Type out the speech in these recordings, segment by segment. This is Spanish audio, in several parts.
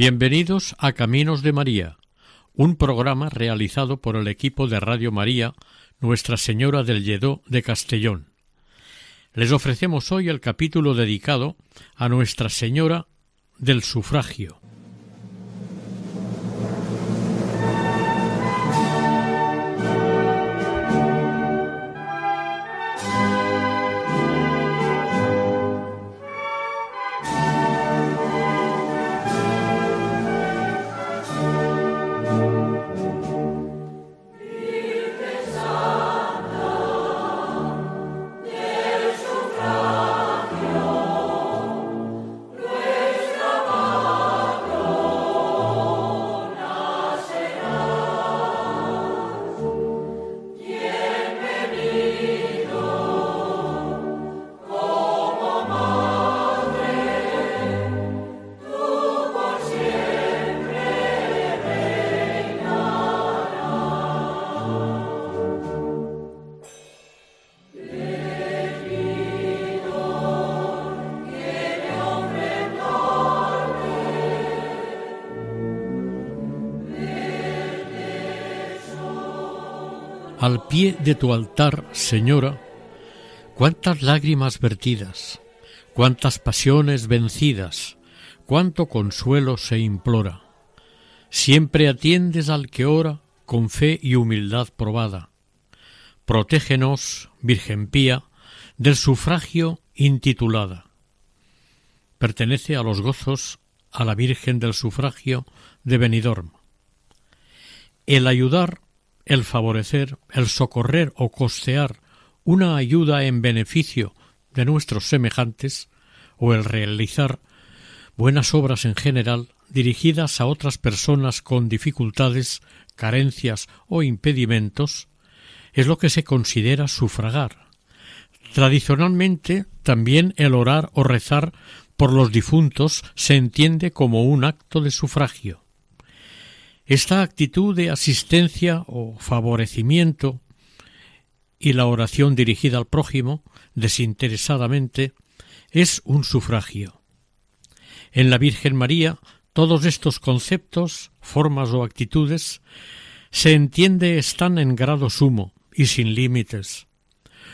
Bienvenidos a Caminos de María, un programa realizado por el equipo de Radio María Nuestra Señora del Lledó de Castellón. Les ofrecemos hoy el capítulo dedicado a Nuestra Señora del Sufragio. Al pie de tu altar, Señora, cuántas lágrimas vertidas, cuántas pasiones vencidas, cuánto consuelo se implora. Siempre atiendes al que ora con fe y humildad probada. Protégenos, Virgen Pía, del sufragio intitulada. Pertenece a los gozos a la Virgen del Sufragio de Benidorm. El ayudar el favorecer, el socorrer o costear una ayuda en beneficio de nuestros semejantes o el realizar buenas obras en general dirigidas a otras personas con dificultades, carencias o impedimentos es lo que se considera sufragar. Tradicionalmente también el orar o rezar por los difuntos se entiende como un acto de sufragio. Esta actitud de asistencia o favorecimiento y la oración dirigida al prójimo desinteresadamente es un sufragio. En la Virgen María todos estos conceptos, formas o actitudes se entiende están en grado sumo y sin límites.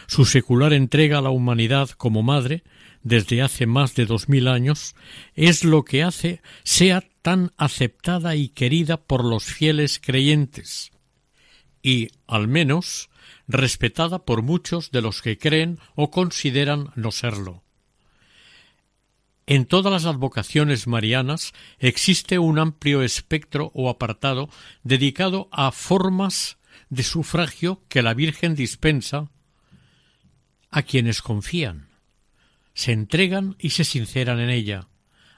Su secular entrega a la humanidad como madre desde hace más de dos mil años es lo que hace sea tan aceptada y querida por los fieles creyentes y, al menos, respetada por muchos de los que creen o consideran no serlo. En todas las advocaciones marianas existe un amplio espectro o apartado dedicado a formas de sufragio que la Virgen dispensa a quienes confían se entregan y se sinceran en ella,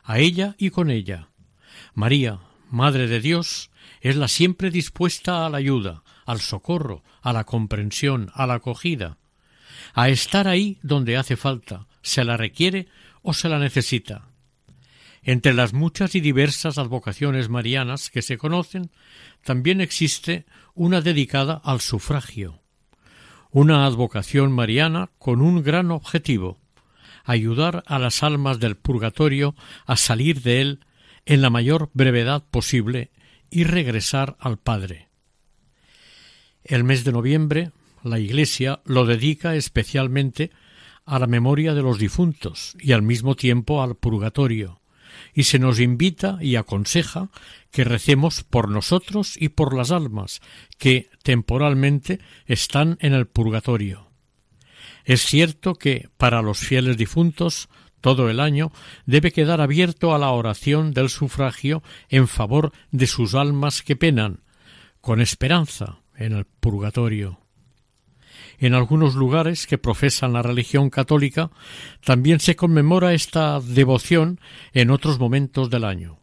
a ella y con ella. María, Madre de Dios, es la siempre dispuesta a la ayuda, al socorro, a la comprensión, a la acogida, a estar ahí donde hace falta, se la requiere o se la necesita. Entre las muchas y diversas advocaciones marianas que se conocen, también existe una dedicada al sufragio, una advocación mariana con un gran objetivo, ayudar a las almas del purgatorio a salir de él en la mayor brevedad posible y regresar al Padre. El mes de noviembre la Iglesia lo dedica especialmente a la memoria de los difuntos y al mismo tiempo al purgatorio, y se nos invita y aconseja que recemos por nosotros y por las almas que temporalmente están en el purgatorio. Es cierto que para los fieles difuntos todo el año debe quedar abierto a la oración del sufragio en favor de sus almas que penan, con esperanza en el purgatorio. En algunos lugares que profesan la religión católica también se conmemora esta devoción en otros momentos del año.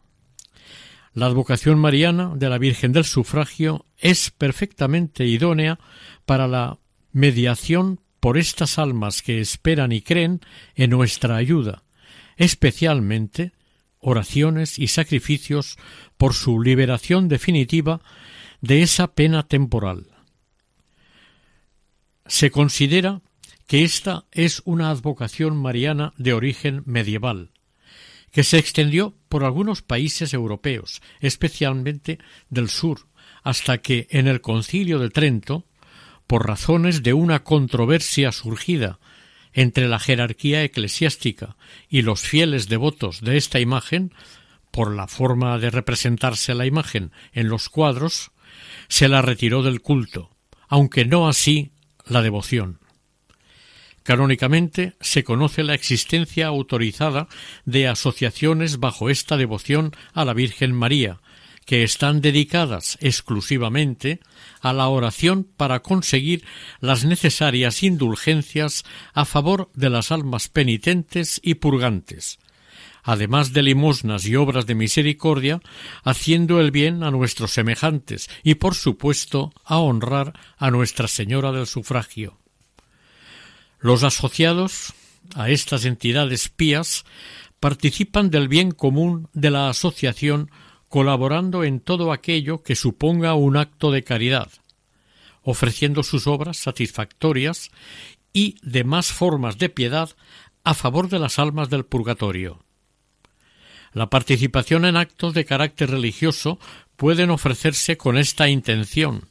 La advocación mariana de la Virgen del Sufragio es perfectamente idónea para la mediación por estas almas que esperan y creen en nuestra ayuda, especialmente oraciones y sacrificios por su liberación definitiva de esa pena temporal. Se considera que esta es una advocación mariana de origen medieval, que se extendió por algunos países europeos, especialmente del sur, hasta que en el concilio de Trento, por razones de una controversia surgida entre la jerarquía eclesiástica y los fieles devotos de esta imagen, por la forma de representarse la imagen en los cuadros, se la retiró del culto, aunque no así la devoción. Canónicamente se conoce la existencia autorizada de asociaciones bajo esta devoción a la Virgen María, que están dedicadas exclusivamente a la oración para conseguir las necesarias indulgencias a favor de las almas penitentes y purgantes, además de limosnas y obras de misericordia, haciendo el bien a nuestros semejantes y, por supuesto, a honrar a Nuestra Señora del Sufragio. Los asociados a estas entidades pías participan del bien común de la asociación colaborando en todo aquello que suponga un acto de caridad, ofreciendo sus obras satisfactorias y demás formas de piedad a favor de las almas del purgatorio. La participación en actos de carácter religioso pueden ofrecerse con esta intención,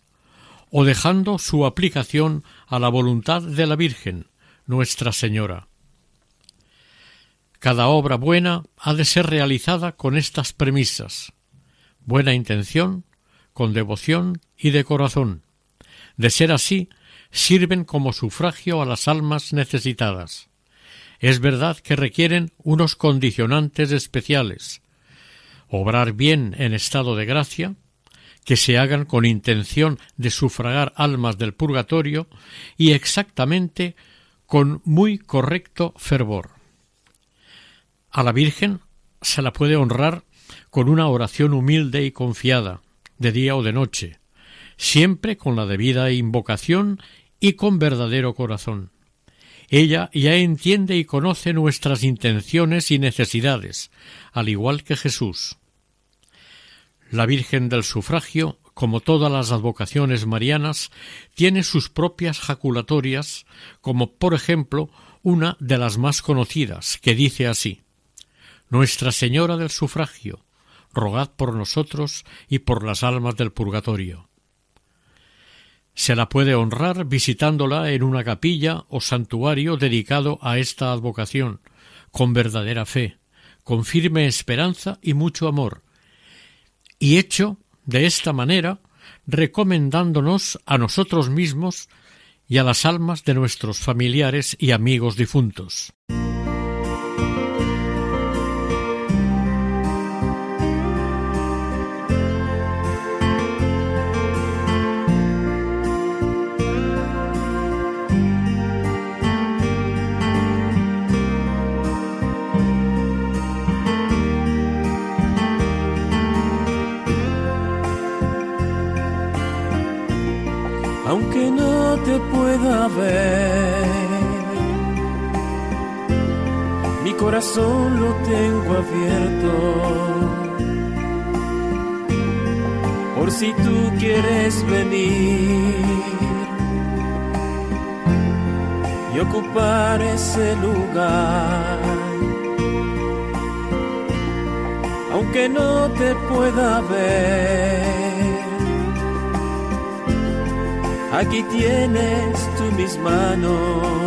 o dejando su aplicación a la voluntad de la Virgen, Nuestra Señora. Cada obra buena ha de ser realizada con estas premisas buena intención, con devoción y de corazón. De ser así, sirven como sufragio a las almas necesitadas. Es verdad que requieren unos condicionantes especiales. Obrar bien en estado de gracia, que se hagan con intención de sufragar almas del purgatorio y exactamente con muy correcto fervor. A la Virgen se la puede honrar con una oración humilde y confiada, de día o de noche, siempre con la debida invocación y con verdadero corazón. Ella ya entiende y conoce nuestras intenciones y necesidades, al igual que Jesús. La Virgen del Sufragio, como todas las advocaciones marianas, tiene sus propias jaculatorias, como por ejemplo una de las más conocidas, que dice así Nuestra Señora del Sufragio, rogad por nosotros y por las almas del purgatorio. Se la puede honrar visitándola en una capilla o santuario dedicado a esta advocación, con verdadera fe, con firme esperanza y mucho amor, y hecho de esta manera recomendándonos a nosotros mismos y a las almas de nuestros familiares y amigos difuntos. Corazón lo tengo abierto. Por si tú quieres venir y ocupar ese lugar. Aunque no te pueda ver aquí tienes tú mis manos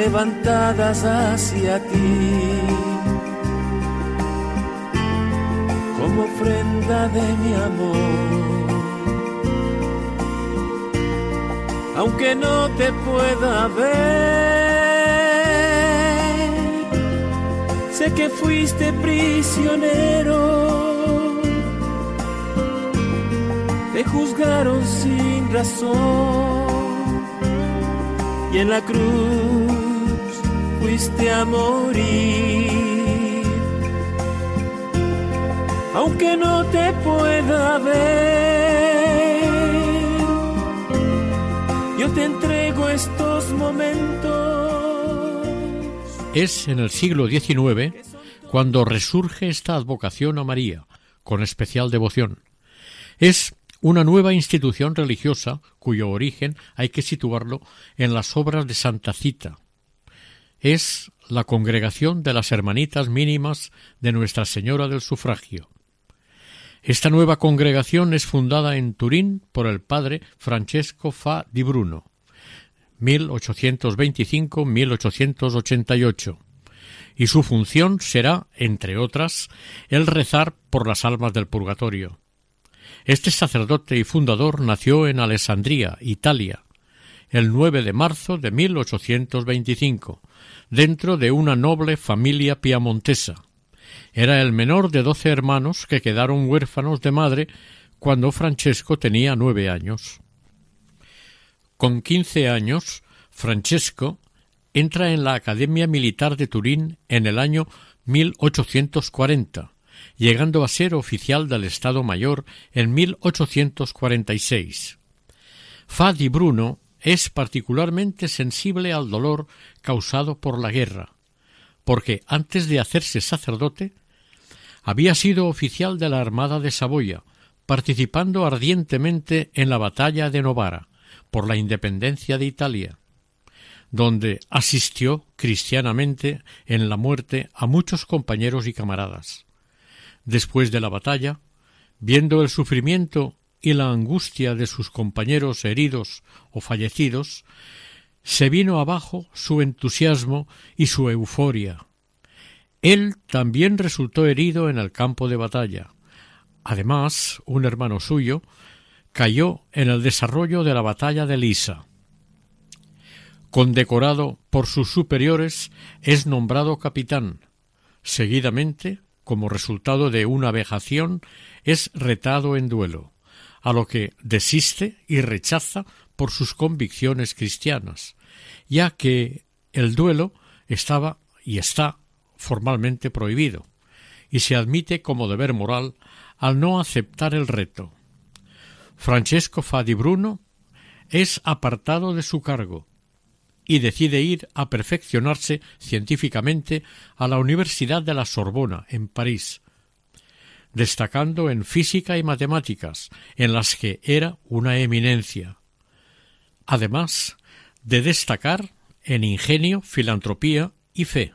levantadas hacia ti. Como ofrenda de mi amor. Aunque no te pueda ver, sé que fuiste prisionero. Juzgaron sin sin razón. Y en la cruz Aunque no te pueda ver, yo te entrego estos momentos. Es en el siglo XIX cuando resurge esta advocación a María, con especial devoción. Es una nueva institución religiosa cuyo origen hay que situarlo en las obras de Santa Cita. Es la congregación de las Hermanitas Mínimas de Nuestra Señora del Sufragio. Esta nueva congregación es fundada en Turín por el padre Francesco Fa di Bruno, 1825-1888 y su función será, entre otras, el rezar por las almas del purgatorio. Este sacerdote y fundador nació en Alessandría, Italia, el 9 de marzo de 1825, dentro de una noble familia piamontesa. Era el menor de doce hermanos que quedaron huérfanos de madre cuando Francesco tenía nueve años. Con quince años, Francesco entra en la Academia Militar de Turín en el año 1840, llegando a ser oficial del Estado Mayor en 1846. Fadi Bruno es particularmente sensible al dolor causado por la guerra, porque antes de hacerse sacerdote había sido oficial de la Armada de Saboya, participando ardientemente en la batalla de Novara por la independencia de Italia donde asistió cristianamente en la muerte a muchos compañeros y camaradas. Después de la batalla, viendo el sufrimiento y la angustia de sus compañeros heridos o fallecidos, se vino abajo su entusiasmo y su euforia. Él también resultó herido en el campo de batalla. Además, un hermano suyo cayó en el desarrollo de la batalla de Lisa. Condecorado por sus superiores, es nombrado capitán. Seguidamente, como resultado de una vejación, es retado en duelo, a lo que desiste y rechaza por sus convicciones cristianas, ya que el duelo estaba y está formalmente prohibido, y se admite como deber moral al no aceptar el reto. Francesco Fadi Bruno es apartado de su cargo y decide ir a perfeccionarse científicamente a la Universidad de la Sorbona, en París, destacando en física y matemáticas, en las que era una eminencia. Además de destacar en ingenio, filantropía y fe.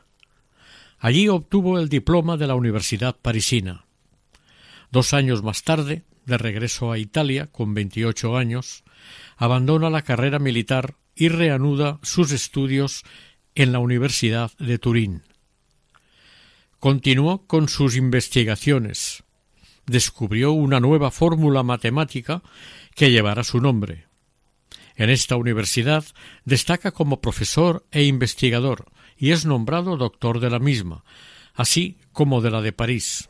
Allí obtuvo el diploma de la Universidad parisina. Dos años más tarde, de regreso a Italia, con veintiocho años, abandona la carrera militar y reanuda sus estudios en la Universidad de Turín. Continuó con sus investigaciones. Descubrió una nueva fórmula matemática que llevará su nombre. En esta universidad destaca como profesor e investigador y es nombrado doctor de la misma, así como de la de París.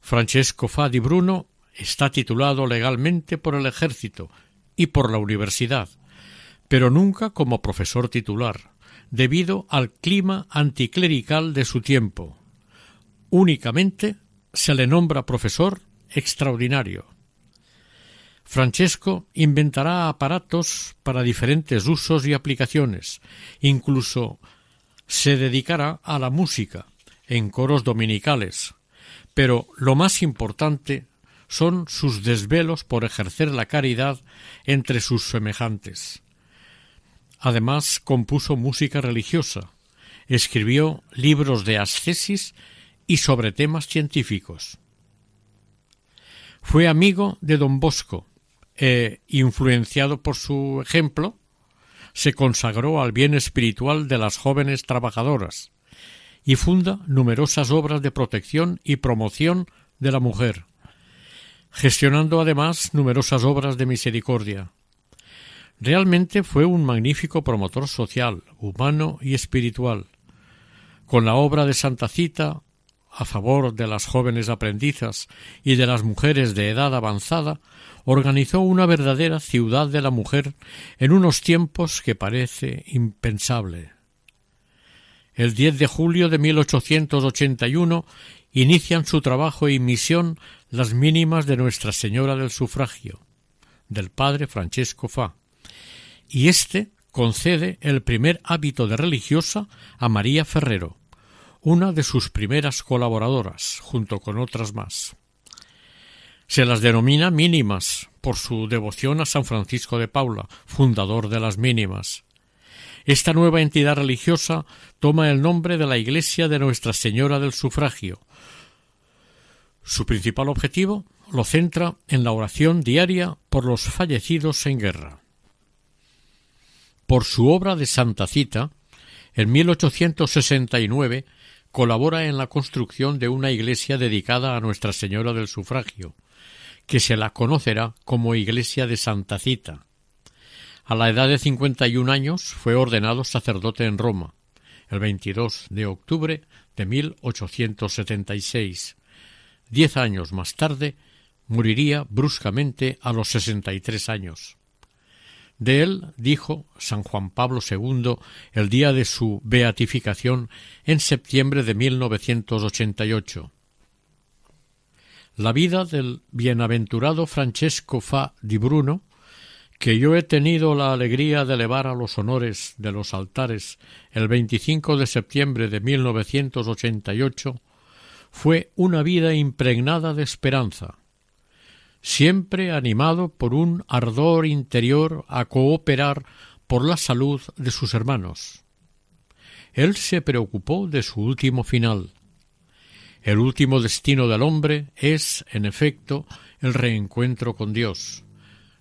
Francesco Fadi Bruno está titulado legalmente por el ejército y por la universidad, pero nunca como profesor titular, debido al clima anticlerical de su tiempo. Únicamente se le nombra profesor extraordinario. Francesco inventará aparatos para diferentes usos y aplicaciones, incluso se dedicará a la música en coros dominicales, pero lo más importante son sus desvelos por ejercer la caridad entre sus semejantes. Además, compuso música religiosa, escribió libros de ascesis y sobre temas científicos. Fue amigo de don Bosco e, influenciado por su ejemplo, se consagró al bien espiritual de las jóvenes trabajadoras y funda numerosas obras de protección y promoción de la mujer, gestionando además numerosas obras de misericordia. Realmente fue un magnífico promotor social, humano y espiritual. Con la obra de Santa Cita a favor de las jóvenes aprendizas y de las mujeres de edad avanzada, organizó una verdadera ciudad de la mujer en unos tiempos que parece impensable. El 10 de julio de 1881 inician su trabajo y misión las mínimas de Nuestra Señora del Sufragio, del padre Francesco Fa, y éste concede el primer hábito de religiosa a María Ferrero, una de sus primeras colaboradoras, junto con otras más. Se las denomina mínimas por su devoción a San Francisco de Paula, fundador de las mínimas. Esta nueva entidad religiosa toma el nombre de la Iglesia de Nuestra Señora del Sufragio. Su principal objetivo lo centra en la oración diaria por los fallecidos en guerra. Por su obra de Santa Cita, en 1869 colabora en la construcción de una iglesia dedicada a Nuestra Señora del Sufragio, que se la conocerá como Iglesia de Santa Cita. A la edad de cincuenta y un años fue ordenado sacerdote en Roma, el 22 de octubre de 1876. Diez años más tarde moriría bruscamente a los sesenta y tres años. De él dijo San Juan Pablo II el día de su beatificación en septiembre de 1988. La vida del bienaventurado Francesco Fa di Bruno, que yo he tenido la alegría de elevar a los honores de los altares el 25 de septiembre de 1988, fue una vida impregnada de esperanza, siempre animado por un ardor interior a cooperar por la salud de sus hermanos. Él se preocupó de su último final. El último destino del hombre es, en efecto, el reencuentro con Dios,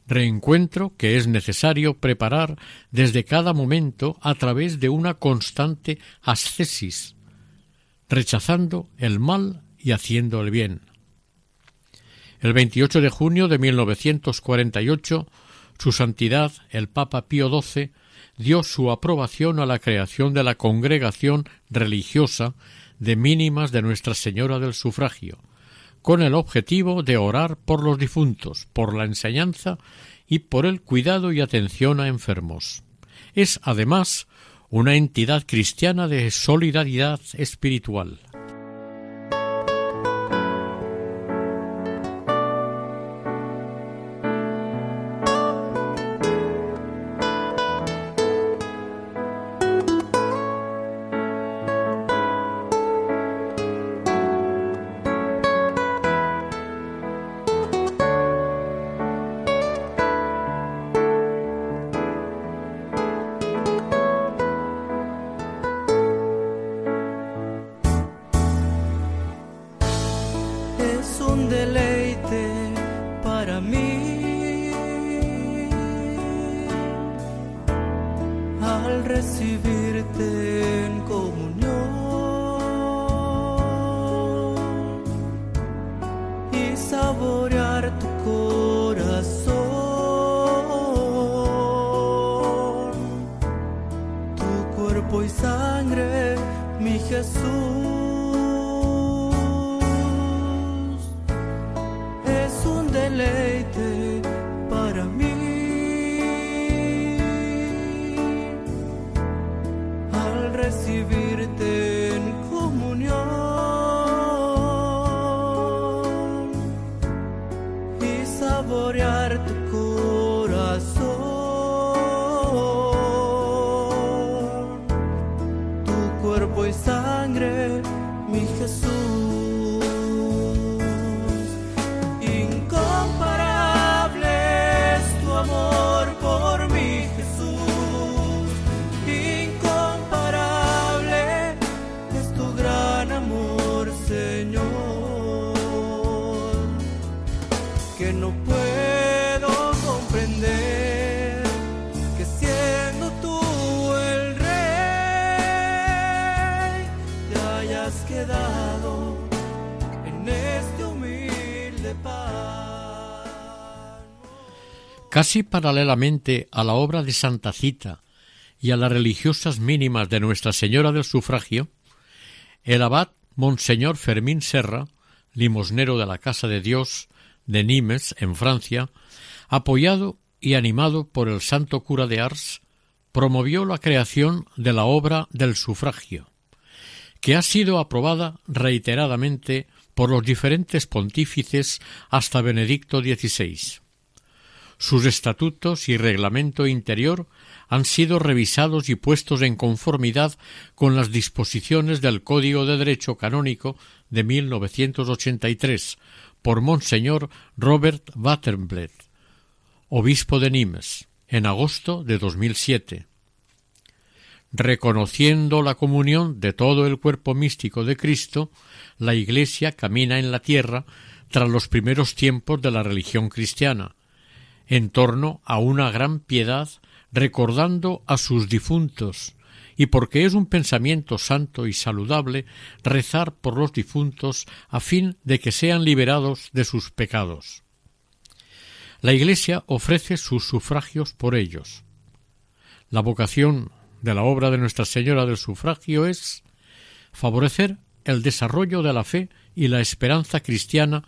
reencuentro que es necesario preparar desde cada momento a través de una constante ascesis, rechazando el mal y haciendo el bien. El 28 de junio de 1948, Su Santidad el Papa Pío XII dio su aprobación a la creación de la Congregación Religiosa de Mínimas de Nuestra Señora del Sufragio, con el objetivo de orar por los difuntos, por la enseñanza y por el cuidado y atención a enfermos. Es, además, una entidad cristiana de solidaridad espiritual. Casi paralelamente a la obra de Santa Cita y a las religiosas mínimas de Nuestra Señora del Sufragio, el abad Monseñor Fermín Serra, limosnero de la Casa de Dios de Nimes, en Francia, apoyado y animado por el santo cura de Ars, promovió la creación de la obra del sufragio, que ha sido aprobada reiteradamente por los diferentes pontífices hasta Benedicto XVI. Sus estatutos y reglamento interior han sido revisados y puestos en conformidad con las disposiciones del Código de Derecho Canónico de 1983 por Monseñor Robert Wattenblet, obispo de Nimes, en agosto de 2007. Reconociendo la comunión de todo el cuerpo místico de Cristo, la Iglesia camina en la tierra tras los primeros tiempos de la religión cristiana, en torno a una gran piedad recordando a sus difuntos, y porque es un pensamiento santo y saludable rezar por los difuntos a fin de que sean liberados de sus pecados. La Iglesia ofrece sus sufragios por ellos. La vocación de la obra de Nuestra Señora del Sufragio es favorecer el desarrollo de la fe y la esperanza cristiana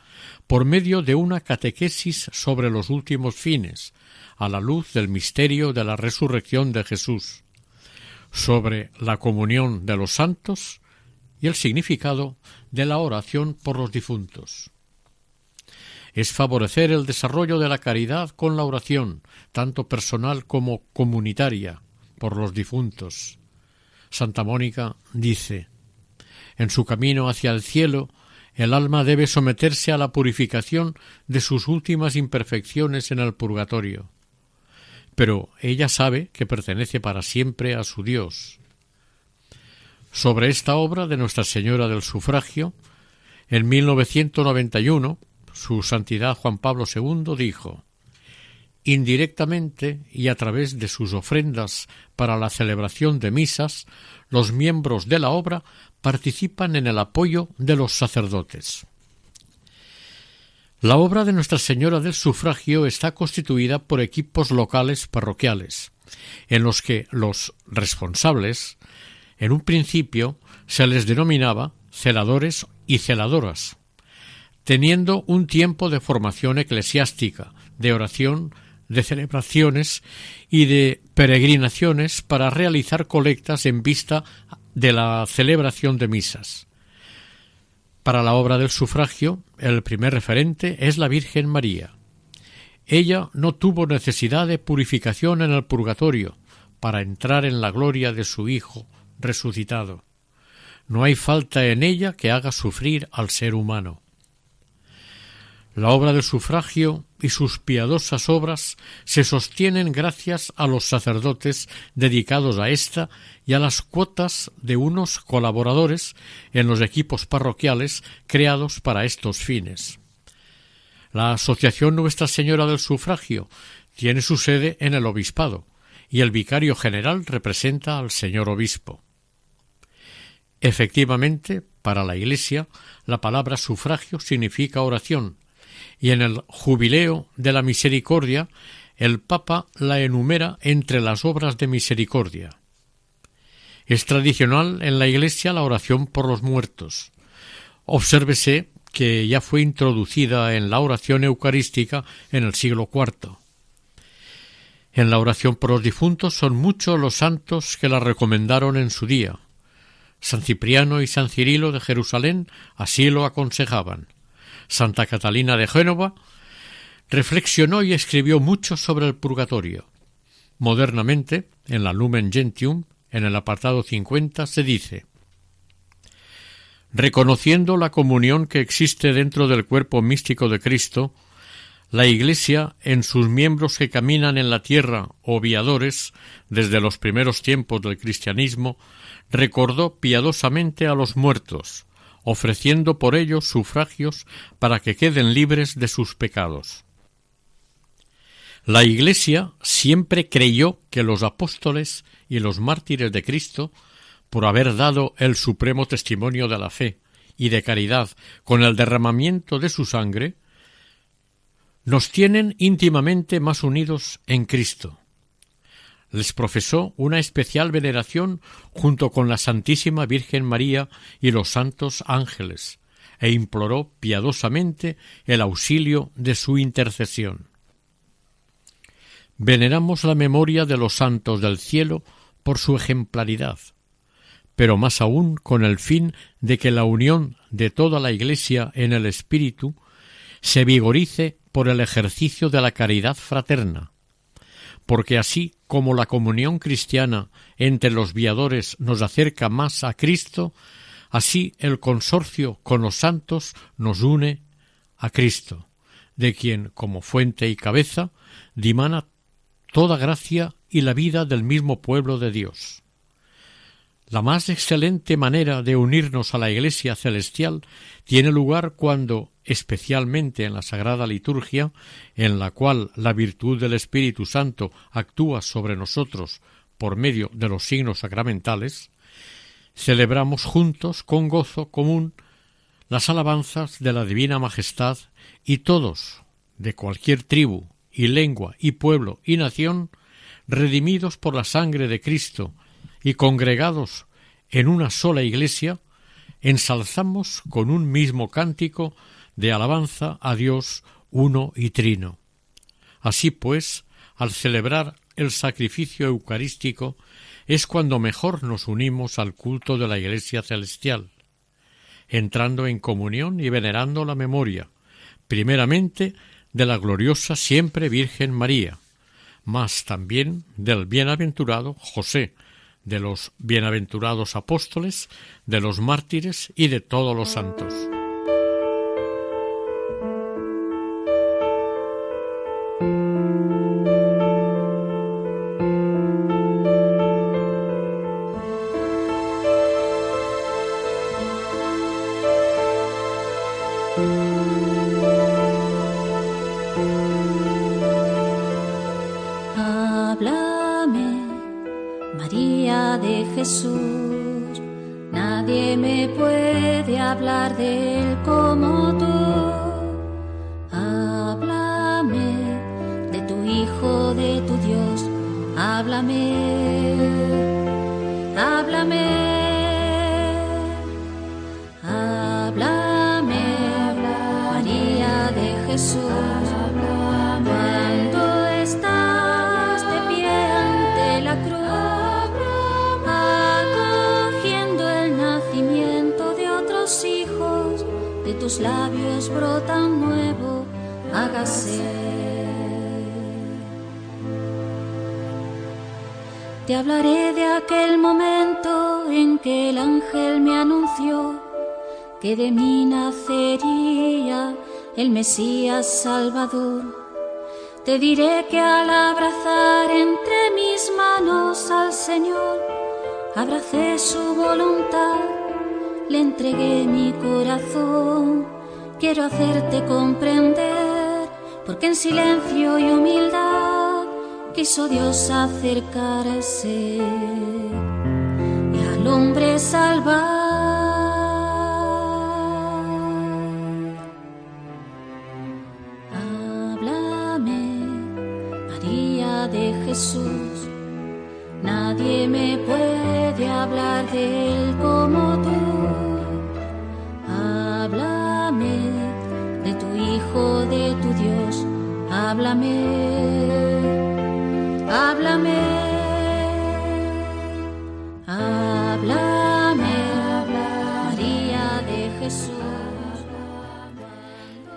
por medio de una catequesis sobre los últimos fines, a la luz del misterio de la resurrección de Jesús, sobre la comunión de los santos y el significado de la oración por los difuntos. Es favorecer el desarrollo de la caridad con la oración, tanto personal como comunitaria, por los difuntos. Santa Mónica dice En su camino hacia el cielo, el alma debe someterse a la purificación de sus últimas imperfecciones en el purgatorio pero ella sabe que pertenece para siempre a su Dios. Sobre esta obra de Nuestra Señora del Sufragio, en 1991, su Santidad Juan Pablo II dijo Indirectamente y a través de sus ofrendas para la celebración de misas, los miembros de la obra participan en el apoyo de los sacerdotes. La obra de Nuestra Señora del Sufragio está constituida por equipos locales parroquiales, en los que los responsables, en un principio, se les denominaba celadores y celadoras, teniendo un tiempo de formación eclesiástica, de oración, de celebraciones y de peregrinaciones para realizar colectas en vista de la celebración de misas. Para la obra del sufragio, el primer referente es la Virgen María. Ella no tuvo necesidad de purificación en el purgatorio para entrar en la gloria de su Hijo resucitado. No hay falta en ella que haga sufrir al ser humano. La obra del sufragio y sus piadosas obras se sostienen gracias a los sacerdotes dedicados a esta y a las cuotas de unos colaboradores en los equipos parroquiales creados para estos fines. La Asociación Nuestra Señora del Sufragio tiene su sede en el Obispado y el vicario general representa al señor obispo. Efectivamente, para la Iglesia, la palabra sufragio significa oración, y en el Jubileo de la Misericordia el Papa la enumera entre las obras de misericordia. Es tradicional en la Iglesia la oración por los muertos. Obsérvese que ya fue introducida en la oración eucarística en el siglo IV. En la oración por los difuntos son muchos los santos que la recomendaron en su día. San Cipriano y San Cirilo de Jerusalén así lo aconsejaban. Santa Catalina de Génova, reflexionó y escribió mucho sobre el purgatorio. Modernamente, en la Lumen Gentium, en el apartado 50, se dice Reconociendo la comunión que existe dentro del cuerpo místico de Cristo, la Iglesia, en sus miembros que caminan en la tierra o viadores, desde los primeros tiempos del cristianismo, recordó piadosamente a los muertos, ofreciendo por ellos sufragios para que queden libres de sus pecados. La Iglesia siempre creyó que los apóstoles y los mártires de Cristo, por haber dado el supremo testimonio de la fe y de caridad con el derramamiento de su sangre, nos tienen íntimamente más unidos en Cristo les profesó una especial veneración junto con la Santísima Virgen María y los santos ángeles, e imploró piadosamente el auxilio de su intercesión. Veneramos la memoria de los santos del cielo por su ejemplaridad, pero más aún con el fin de que la unión de toda la Iglesia en el Espíritu se vigorice por el ejercicio de la caridad fraterna, porque así como la comunión cristiana entre los viadores nos acerca más a Cristo, así el consorcio con los santos nos une a Cristo, de quien, como fuente y cabeza, dimana toda gracia y la vida del mismo pueblo de Dios. La más excelente manera de unirnos a la Iglesia celestial tiene lugar cuando, especialmente en la Sagrada Liturgia, en la cual la virtud del Espíritu Santo actúa sobre nosotros por medio de los signos sacramentales, celebramos juntos con gozo común las alabanzas de la Divina Majestad y todos, de cualquier tribu y lengua y pueblo y nación, redimidos por la sangre de Cristo y congregados en una sola iglesia, ensalzamos con un mismo cántico de alabanza a Dios uno y trino. Así pues, al celebrar el sacrificio eucarístico es cuando mejor nos unimos al culto de la Iglesia celestial, entrando en comunión y venerando la memoria, primeramente de la gloriosa siempre Virgen María, mas también del bienaventurado José, de los bienaventurados apóstoles, de los mártires y de todos los santos. De mí nacería el Mesías Salvador. Te diré que al abrazar entre mis manos al Señor, abracé su voluntad, le entregué mi corazón. Quiero hacerte comprender, porque en silencio y humildad quiso Dios acercarse y al hombre salvar. Jesús. Nadie me puede hablar de Él como tú. Háblame de tu Hijo, de tu Dios. Háblame,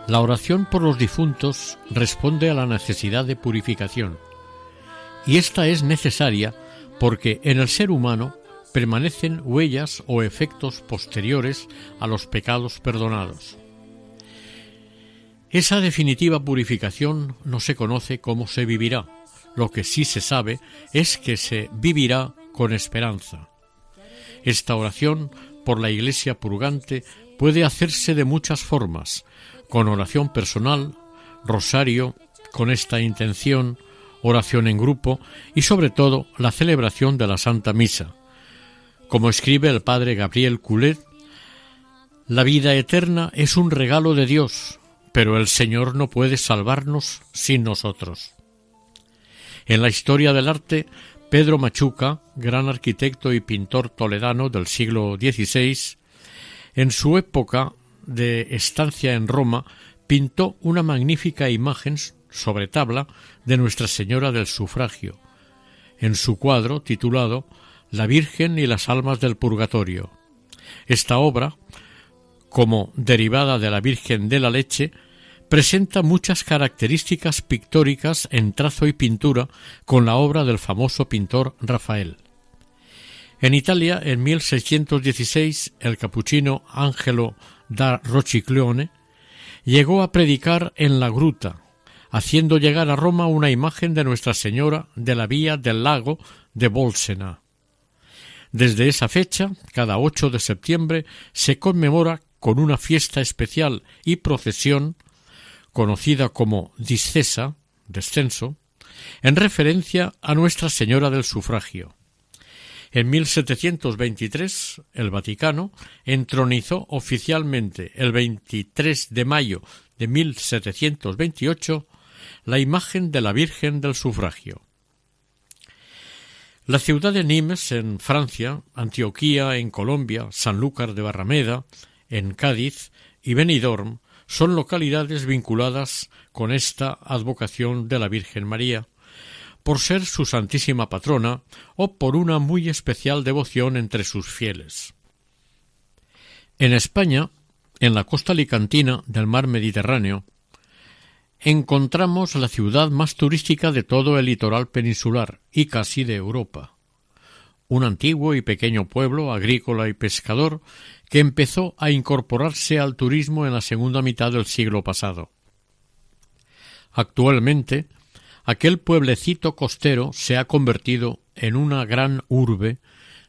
La oración por los difuntos responde a la necesidad de purificación y esta es necesaria porque en el ser humano permanecen huellas o efectos posteriores a los pecados perdonados. Esa definitiva purificación no se conoce cómo se vivirá. Lo que sí se sabe es que se vivirá con esperanza. Esta oración por la Iglesia purgante puede hacerse de muchas formas, con oración personal, rosario, con esta intención, oración en grupo y sobre todo la celebración de la Santa Misa. Como escribe el padre Gabriel Coulet, la vida eterna es un regalo de Dios, pero el Señor no puede salvarnos sin nosotros. En la historia del arte, Pedro Machuca, gran arquitecto y pintor toledano del siglo XVI, en su época de estancia en Roma, pintó una magnífica imagen sobre tabla de Nuestra Señora del Sufragio, en su cuadro titulado La Virgen y las almas del Purgatorio. Esta obra, como derivada de la Virgen de la Leche, presenta muchas características pictóricas en trazo y pintura con la obra del famoso pintor Rafael. En Italia, en 1616, el capuchino Angelo da Rocicleone llegó a predicar en la gruta, haciendo llegar a Roma una imagen de Nuestra Señora de la Vía del Lago de Bolsena. Desde esa fecha, cada 8 de septiembre, se conmemora con una fiesta especial y procesión, conocida como discesa, descenso, en referencia a Nuestra Señora del Sufragio. En 1723, el Vaticano entronizó oficialmente el 23 de mayo de 1728 la imagen de la Virgen del Sufragio. La ciudad de Nimes, en Francia, Antioquía, en Colombia, Sanlúcar de Barrameda, en Cádiz y Benidorm son localidades vinculadas con esta advocación de la Virgen María, por ser su santísima patrona o por una muy especial devoción entre sus fieles. En España, en la costa alicantina del mar Mediterráneo, encontramos la ciudad más turística de todo el litoral peninsular y casi de Europa. Un antiguo y pequeño pueblo agrícola y pescador que empezó a incorporarse al turismo en la segunda mitad del siglo pasado. Actualmente, aquel pueblecito costero se ha convertido en una gran urbe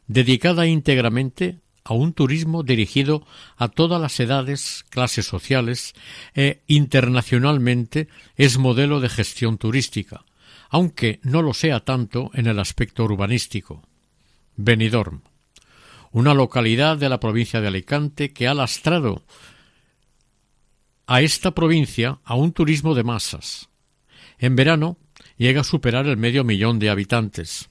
dedicada íntegramente a un turismo dirigido a todas las edades, clases sociales e internacionalmente es modelo de gestión turística, aunque no lo sea tanto en el aspecto urbanístico. Benidorm, una localidad de la provincia de Alicante que ha lastrado a esta provincia a un turismo de masas. En verano llega a superar el medio millón de habitantes.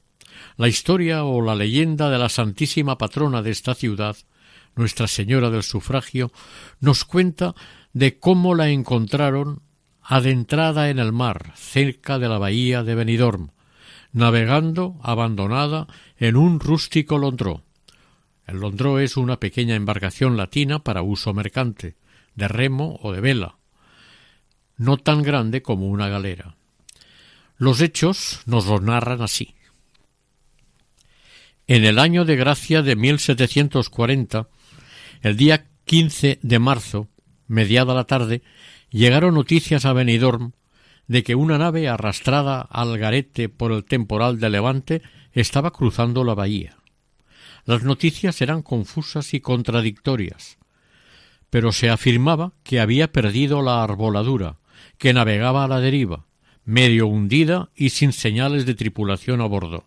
La historia o la leyenda de la santísima patrona de esta ciudad, Nuestra Señora del Sufragio, nos cuenta de cómo la encontraron adentrada en el mar, cerca de la bahía de Benidorm, navegando abandonada en un rústico londró. El londró es una pequeña embarcación latina para uso mercante, de remo o de vela, no tan grande como una galera. Los hechos nos lo narran así. En el año de gracia de 1740, el día 15 de marzo, mediada la tarde, llegaron noticias a Benidorm de que una nave arrastrada al garete por el temporal de Levante estaba cruzando la bahía. Las noticias eran confusas y contradictorias, pero se afirmaba que había perdido la arboladura, que navegaba a la deriva, medio hundida y sin señales de tripulación a bordo.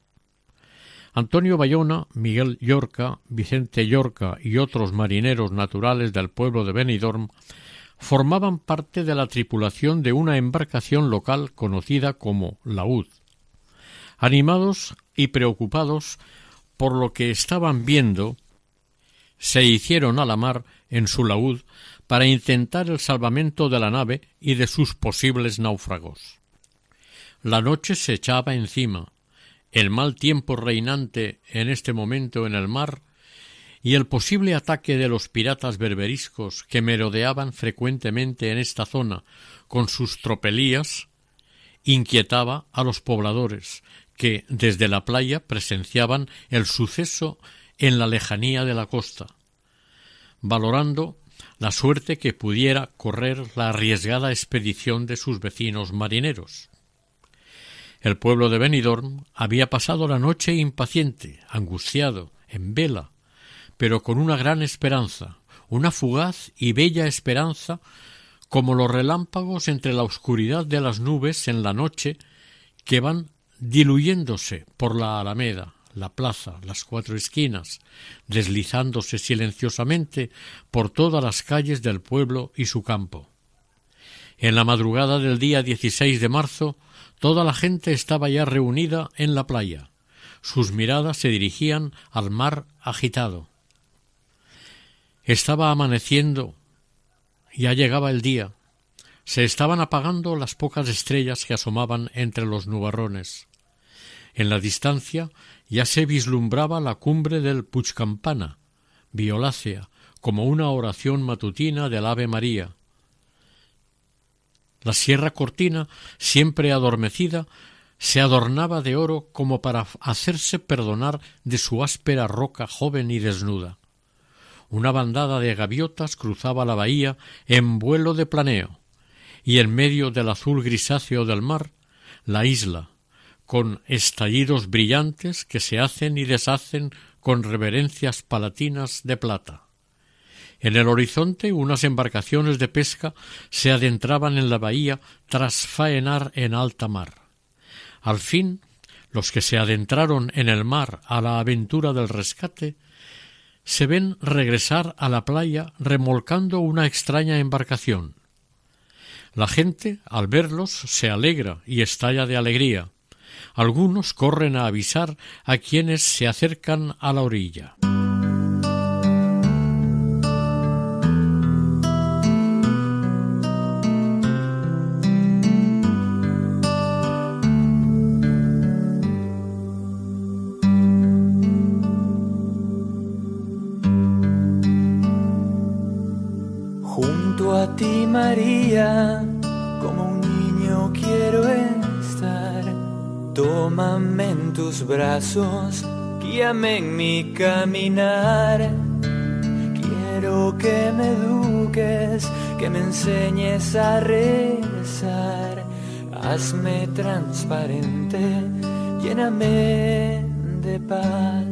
Antonio Bayona, Miguel Llorca, Vicente Llorca y otros marineros naturales del pueblo de Benidorm formaban parte de la tripulación de una embarcación local conocida como Laúd. Animados y preocupados por lo que estaban viendo, se hicieron a la mar en su laúd para intentar el salvamento de la nave y de sus posibles náufragos. La noche se echaba encima, el mal tiempo reinante en este momento en el mar y el posible ataque de los piratas berberiscos que merodeaban frecuentemente en esta zona con sus tropelías inquietaba a los pobladores que desde la playa presenciaban el suceso en la lejanía de la costa, valorando la suerte que pudiera correr la arriesgada expedición de sus vecinos marineros. El pueblo de Benidorm había pasado la noche impaciente, angustiado, en vela, pero con una gran esperanza, una fugaz y bella esperanza, como los relámpagos entre la oscuridad de las nubes en la noche que van diluyéndose por la alameda, la plaza, las cuatro esquinas, deslizándose silenciosamente por todas las calles del pueblo y su campo. En la madrugada del día 16 de marzo Toda la gente estaba ya reunida en la playa. Sus miradas se dirigían al mar agitado. Estaba amaneciendo. Ya llegaba el día. se estaban apagando las pocas estrellas que asomaban entre los nubarrones. En la distancia ya se vislumbraba la cumbre del Puchcampana, violácea, como una oración matutina del Ave María. La sierra cortina, siempre adormecida, se adornaba de oro como para hacerse perdonar de su áspera roca joven y desnuda. Una bandada de gaviotas cruzaba la bahía en vuelo de planeo, y en medio del azul grisáceo del mar, la isla, con estallidos brillantes que se hacen y deshacen con reverencias palatinas de plata. En el horizonte unas embarcaciones de pesca se adentraban en la bahía tras faenar en alta mar. Al fin, los que se adentraron en el mar a la aventura del rescate se ven regresar a la playa remolcando una extraña embarcación. La gente, al verlos, se alegra y estalla de alegría. Algunos corren a avisar a quienes se acercan a la orilla. Brazos, guíame en mi caminar. Quiero que me eduques, que me enseñes a rezar. Hazme transparente, lléname de paz.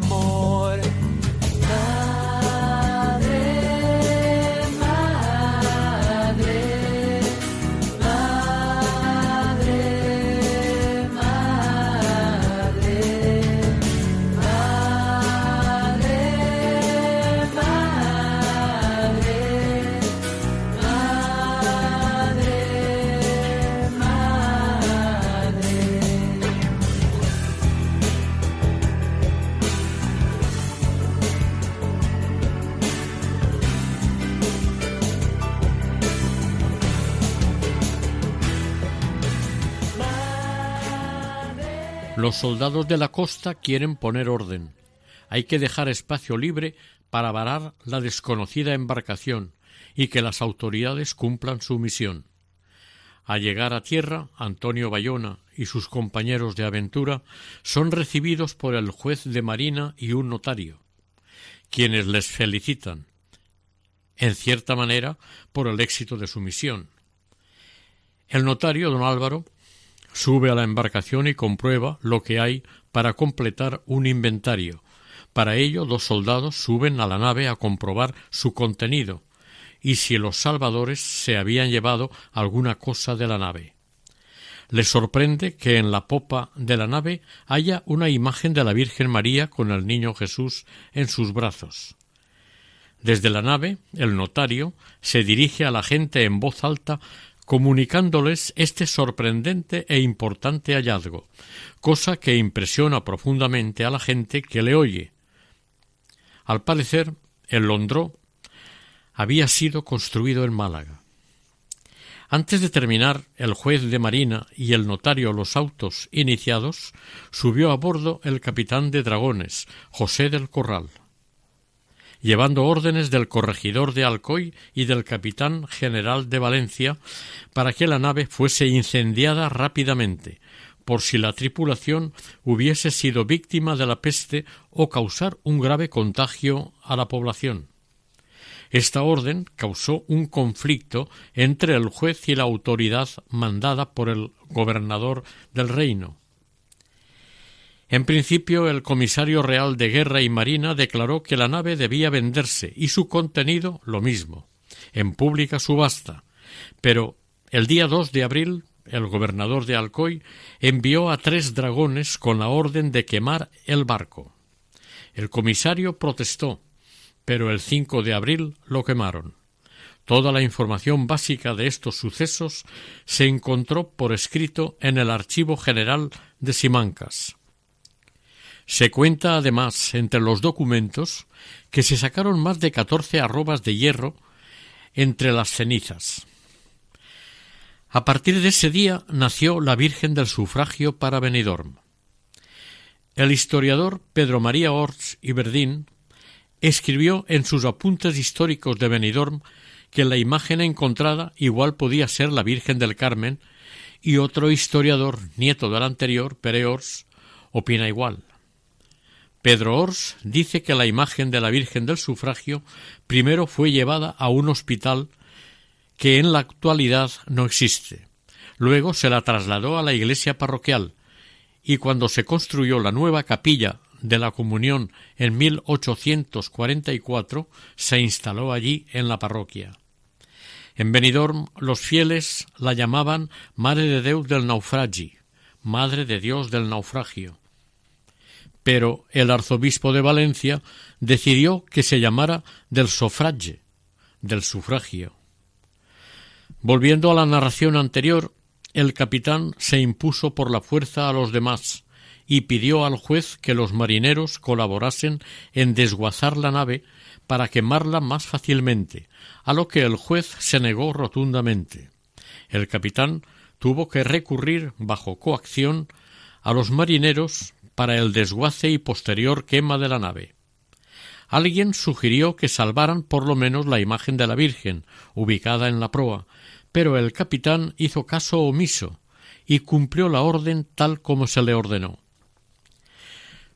Soldados de la costa quieren poner orden. Hay que dejar espacio libre para varar la desconocida embarcación y que las autoridades cumplan su misión. Al llegar a tierra, Antonio Bayona y sus compañeros de aventura son recibidos por el juez de marina y un notario, quienes les felicitan, en cierta manera, por el éxito de su misión. El notario, don Álvaro, sube a la embarcación y comprueba lo que hay para completar un inventario. Para ello, dos soldados suben a la nave a comprobar su contenido y si los salvadores se habían llevado alguna cosa de la nave. Les sorprende que en la popa de la nave haya una imagen de la Virgen María con el niño Jesús en sus brazos. Desde la nave, el notario se dirige a la gente en voz alta comunicándoles este sorprendente e importante hallazgo, cosa que impresiona profundamente a la gente que le oye. Al parecer, el Londró había sido construido en Málaga. Antes de terminar, el juez de marina y el notario los autos iniciados, subió a bordo el capitán de dragones, José del Corral llevando órdenes del corregidor de Alcoy y del capitán general de Valencia para que la nave fuese incendiada rápidamente, por si la tripulación hubiese sido víctima de la peste o causar un grave contagio a la población. Esta orden causó un conflicto entre el juez y la autoridad mandada por el gobernador del reino. En principio, el comisario real de Guerra y Marina declaró que la nave debía venderse y su contenido lo mismo, en pública subasta, pero el día 2 de abril el gobernador de Alcoy envió a tres dragones con la orden de quemar el barco. El comisario protestó, pero el 5 de abril lo quemaron. Toda la información básica de estos sucesos se encontró por escrito en el Archivo General de Simancas. Se cuenta además entre los documentos que se sacaron más de catorce arrobas de hierro entre las cenizas. A partir de ese día nació la Virgen del Sufragio para Benidorm. El historiador Pedro María Orts y Verdín escribió en sus apuntes históricos de Benidorm que la imagen encontrada igual podía ser la Virgen del Carmen y otro historiador, nieto del anterior, Pere Ors, opina igual. Pedro Ors dice que la imagen de la Virgen del Sufragio primero fue llevada a un hospital que en la actualidad no existe. Luego se la trasladó a la iglesia parroquial y cuando se construyó la nueva capilla de la Comunión en 1844 se instaló allí en la parroquia. En Benidorm los fieles la llamaban Madre de Deus del Naufragi, Madre de Dios del Naufragio. Pero el arzobispo de Valencia decidió que se llamara del Sofrage, del sufragio. Volviendo a la narración anterior, el capitán se impuso por la fuerza a los demás y pidió al juez que los marineros colaborasen en desguazar la nave para quemarla más fácilmente, a lo que el juez se negó rotundamente. El capitán tuvo que recurrir bajo coacción a los marineros para el desguace y posterior quema de la nave. Alguien sugirió que salvaran por lo menos la imagen de la Virgen, ubicada en la proa, pero el capitán hizo caso omiso y cumplió la orden tal como se le ordenó.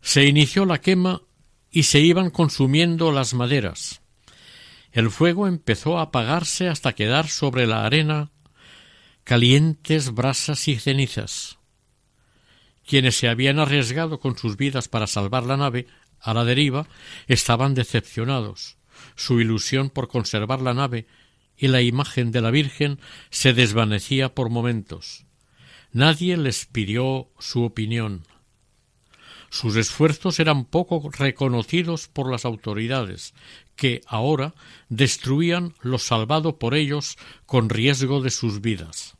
Se inició la quema y se iban consumiendo las maderas. El fuego empezó a apagarse hasta quedar sobre la arena calientes brasas y cenizas. Quienes se habían arriesgado con sus vidas para salvar la nave a la deriva estaban decepcionados. Su ilusión por conservar la nave y la imagen de la Virgen se desvanecía por momentos. Nadie les pidió su opinión. Sus esfuerzos eran poco reconocidos por las autoridades, que ahora destruían lo salvado por ellos con riesgo de sus vidas.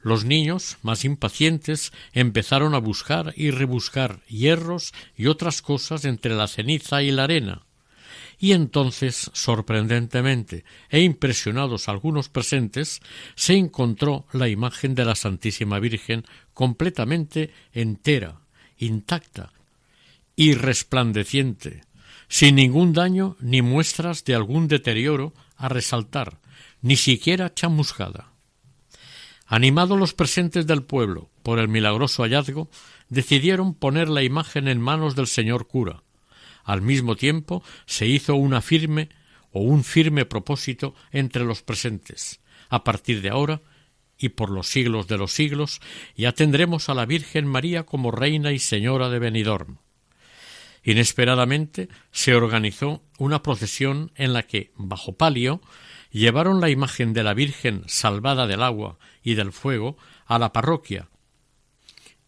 Los niños, más impacientes, empezaron a buscar y rebuscar hierros y otras cosas entre la ceniza y la arena, y entonces, sorprendentemente e impresionados algunos presentes, se encontró la imagen de la Santísima Virgen completamente entera, intacta y resplandeciente, sin ningún daño ni muestras de algún deterioro a resaltar, ni siquiera chamuscada. Animados los presentes del pueblo por el milagroso hallazgo, decidieron poner la imagen en manos del señor cura, al mismo tiempo se hizo una firme o un firme propósito entre los presentes. A partir de ahora y por los siglos de los siglos ya tendremos a la Virgen María como reina y señora de Benidorm. Inesperadamente se organizó una procesión en la que, bajo palio, llevaron la imagen de la Virgen salvada del agua y del fuego a la parroquia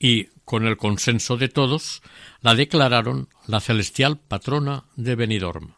y, con el consenso de todos, la declararon la celestial patrona de Benidorm.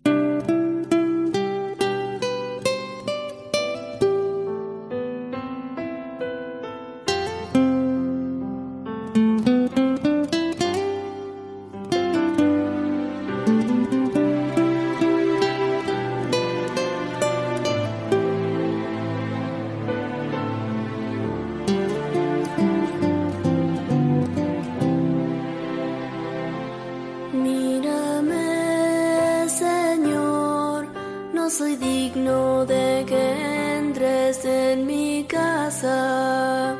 en mi casa.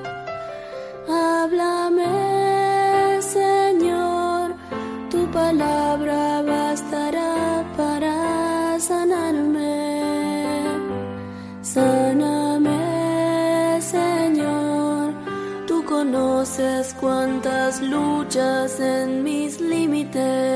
Háblame, Señor, tu palabra bastará para sanarme. Sáname, Señor, tú conoces cuántas luchas en mis límites.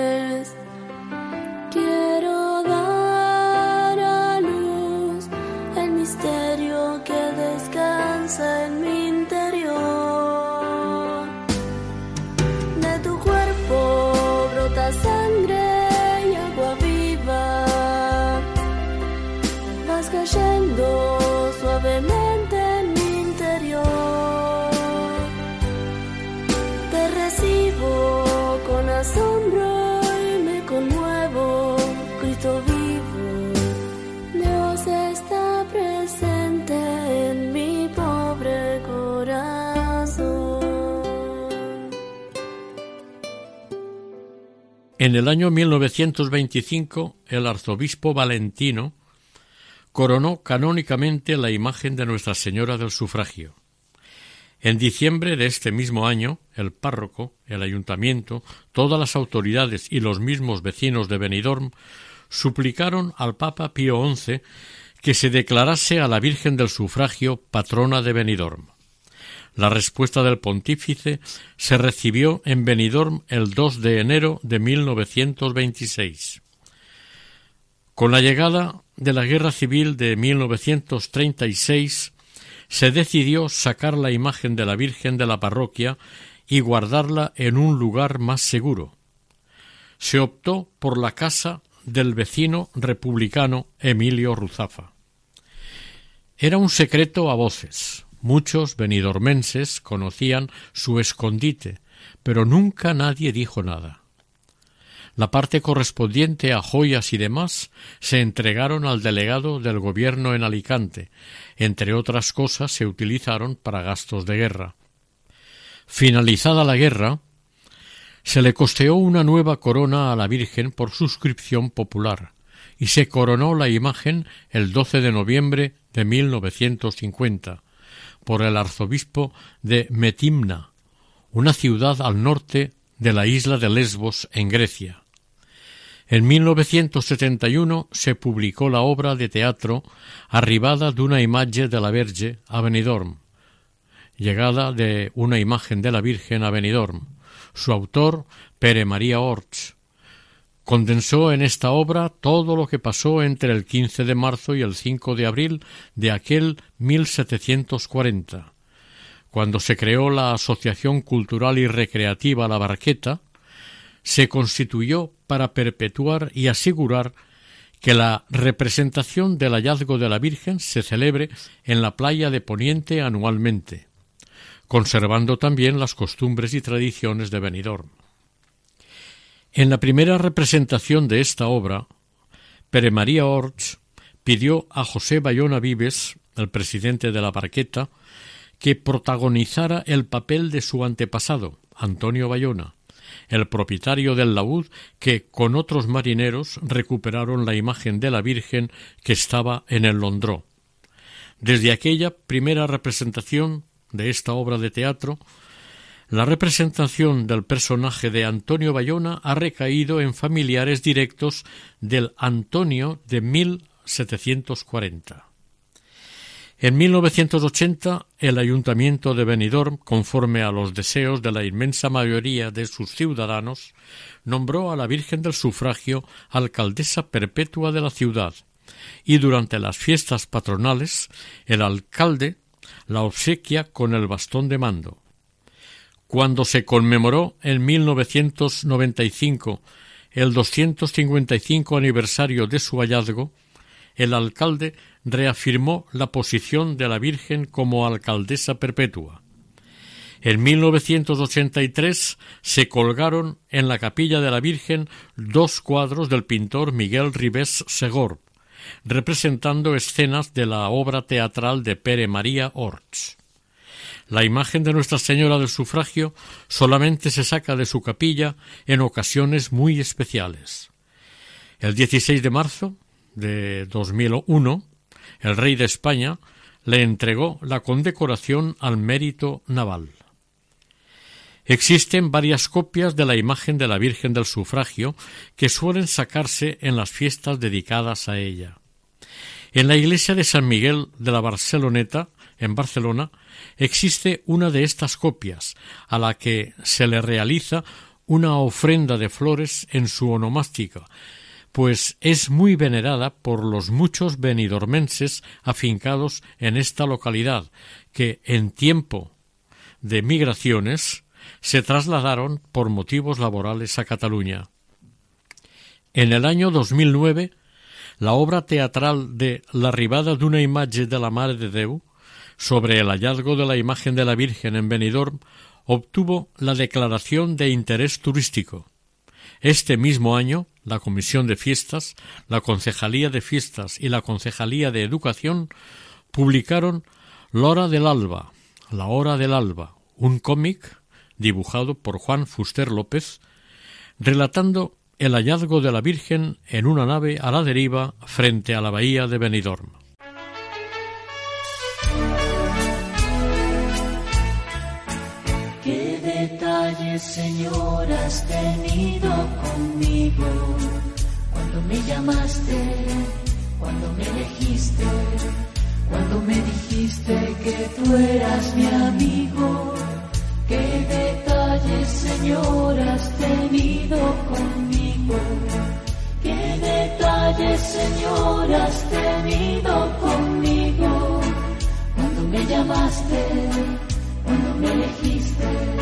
En el año 1925, el arzobispo Valentino coronó canónicamente la imagen de Nuestra Señora del Sufragio. En diciembre de este mismo año, el párroco, el ayuntamiento, todas las autoridades y los mismos vecinos de Benidorm suplicaron al Papa Pío XI que se declarase a la Virgen del Sufragio patrona de Benidorm. La respuesta del pontífice se recibió en Benidorm el 2 de enero de 1926. Con la llegada de la Guerra Civil de 1936 se decidió sacar la imagen de la Virgen de la parroquia y guardarla en un lugar más seguro. Se optó por la casa del vecino republicano Emilio Ruzafa. Era un secreto a voces. Muchos benidormenses conocían su escondite, pero nunca nadie dijo nada. La parte correspondiente a joyas y demás se entregaron al delegado del gobierno en Alicante. Entre otras cosas se utilizaron para gastos de guerra. Finalizada la guerra, se le costeó una nueva corona a la Virgen por suscripción popular y se coronó la imagen el 12 de noviembre de 1950 por el arzobispo de Metimna, una ciudad al norte de la isla de Lesbos en Grecia. En 1971 se publicó la obra de teatro Arribada d'una imatge de la Verge a Benidorm, llegada de una imagen de la Virgen a Benidorm. Su autor, Pere María Orts, condensó en esta obra todo lo que pasó entre el 15 de marzo y el 5 de abril de aquel 1740, cuando se creó la Asociación Cultural y Recreativa La Barqueta, se constituyó para perpetuar y asegurar que la representación del hallazgo de la Virgen se celebre en la playa de Poniente anualmente, conservando también las costumbres y tradiciones de Benidorm. En la primera representación de esta obra, Pere María Orts pidió a José Bayona Vives, el presidente de la Barqueta, que protagonizara el papel de su antepasado, Antonio Bayona, el propietario del laúd que con otros marineros recuperaron la imagen de la Virgen que estaba en el Londró. Desde aquella primera representación de esta obra de teatro, la representación del personaje de Antonio Bayona ha recaído en familiares directos del Antonio de 1740. En 1980, el Ayuntamiento de Benidorm, conforme a los deseos de la inmensa mayoría de sus ciudadanos, nombró a la Virgen del Sufragio alcaldesa perpetua de la ciudad, y durante las fiestas patronales el alcalde la obsequia con el bastón de mando. Cuando se conmemoró en 1995 el 255 aniversario de su hallazgo, el alcalde reafirmó la posición de la Virgen como alcaldesa perpetua. En 1983 se colgaron en la capilla de la Virgen dos cuadros del pintor Miguel Ribés Segor, representando escenas de la obra teatral de Pere María Orts. La imagen de Nuestra Señora del Sufragio solamente se saca de su capilla en ocasiones muy especiales. El 16 de marzo de 2001, el rey de España le entregó la condecoración al mérito naval. Existen varias copias de la imagen de la Virgen del Sufragio que suelen sacarse en las fiestas dedicadas a ella. En la iglesia de San Miguel de la Barceloneta, en Barcelona, existe una de estas copias, a la que se le realiza una ofrenda de flores en su onomástica, pues es muy venerada por los muchos benidormenses afincados en esta localidad, que en tiempo de migraciones se trasladaron por motivos laborales a Cataluña. En el año 2009, la obra teatral de La arribada d'una imatge de la Mare de Déu sobre el hallazgo de la imagen de la Virgen en Benidorm obtuvo la declaración de interés turístico. Este mismo año, la Comisión de Fiestas, la Concejalía de Fiestas y la Concejalía de Educación publicaron L'Hora del Alba, La Hora del Alba, un cómic dibujado por Juan Fuster López, relatando el hallazgo de la Virgen en una nave a la deriva frente a la bahía de Benidorm. Señor, has tenido conmigo? Cuando me llamaste, cuando me elegiste, cuando me dijiste que tú eras mi amigo. ¿Qué detalles, Señor, has tenido conmigo? ¿Qué detalles, Señor, has tenido conmigo? Cuando me llamaste, cuando me elegiste,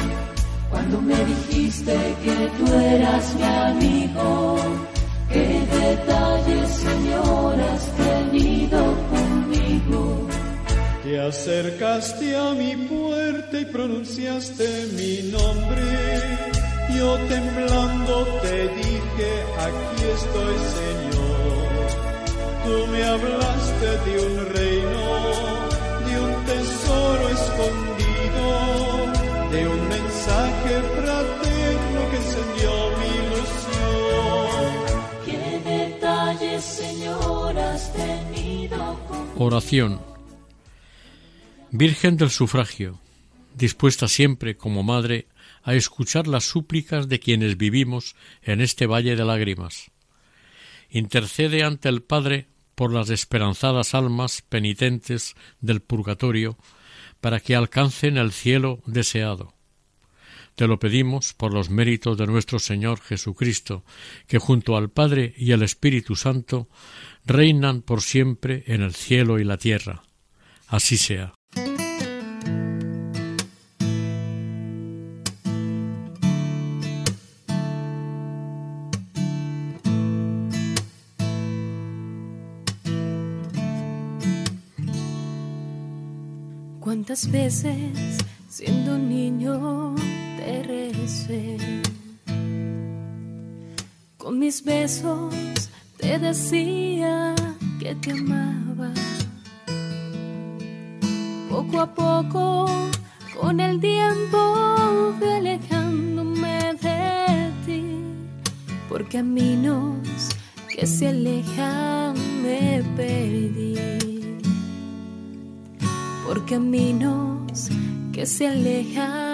cuando me dijiste que tú eras mi amigo. ¿Qué detalles, Señor, has tenido conmigo? Te acercaste a mi puerta y pronunciaste mi nombre. Yo temblando te dije, aquí estoy Señor. Tú me hablaste de un reino, de un tesoro escondido, de un mensaje fraterno que encendió mi ilusión. ¿Qué detalles, Señor, has tenido conmigo? Oración. Virgen del sufragio, dispuesta siempre como madre a escuchar las súplicas de quienes vivimos en este valle de lágrimas. Intercede ante el Padre por las esperanzadas almas penitentes del purgatorio para que alcancen el cielo deseado. Te lo pedimos por los méritos de nuestro Señor Jesucristo, que junto al Padre y al Espíritu Santo reinan por siempre en el cielo y la tierra. Así sea. ¿Cuántas veces siendo niño recé? Con mis besos te decía que te amaba. Poco a poco, con el tiempo, fui alejándome de ti. Por caminos que se alejan me perdí por caminos que se alejan.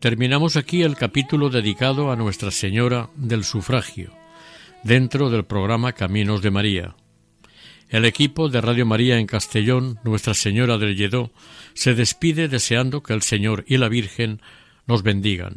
Terminamos aquí el capítulo dedicado a Nuestra Señora del Sufragio, dentro del programa Caminos de María. El equipo de Radio María en Castellón, Nuestra Señora del Lledó, se despide deseando que el Señor y la Virgen nos bendigan.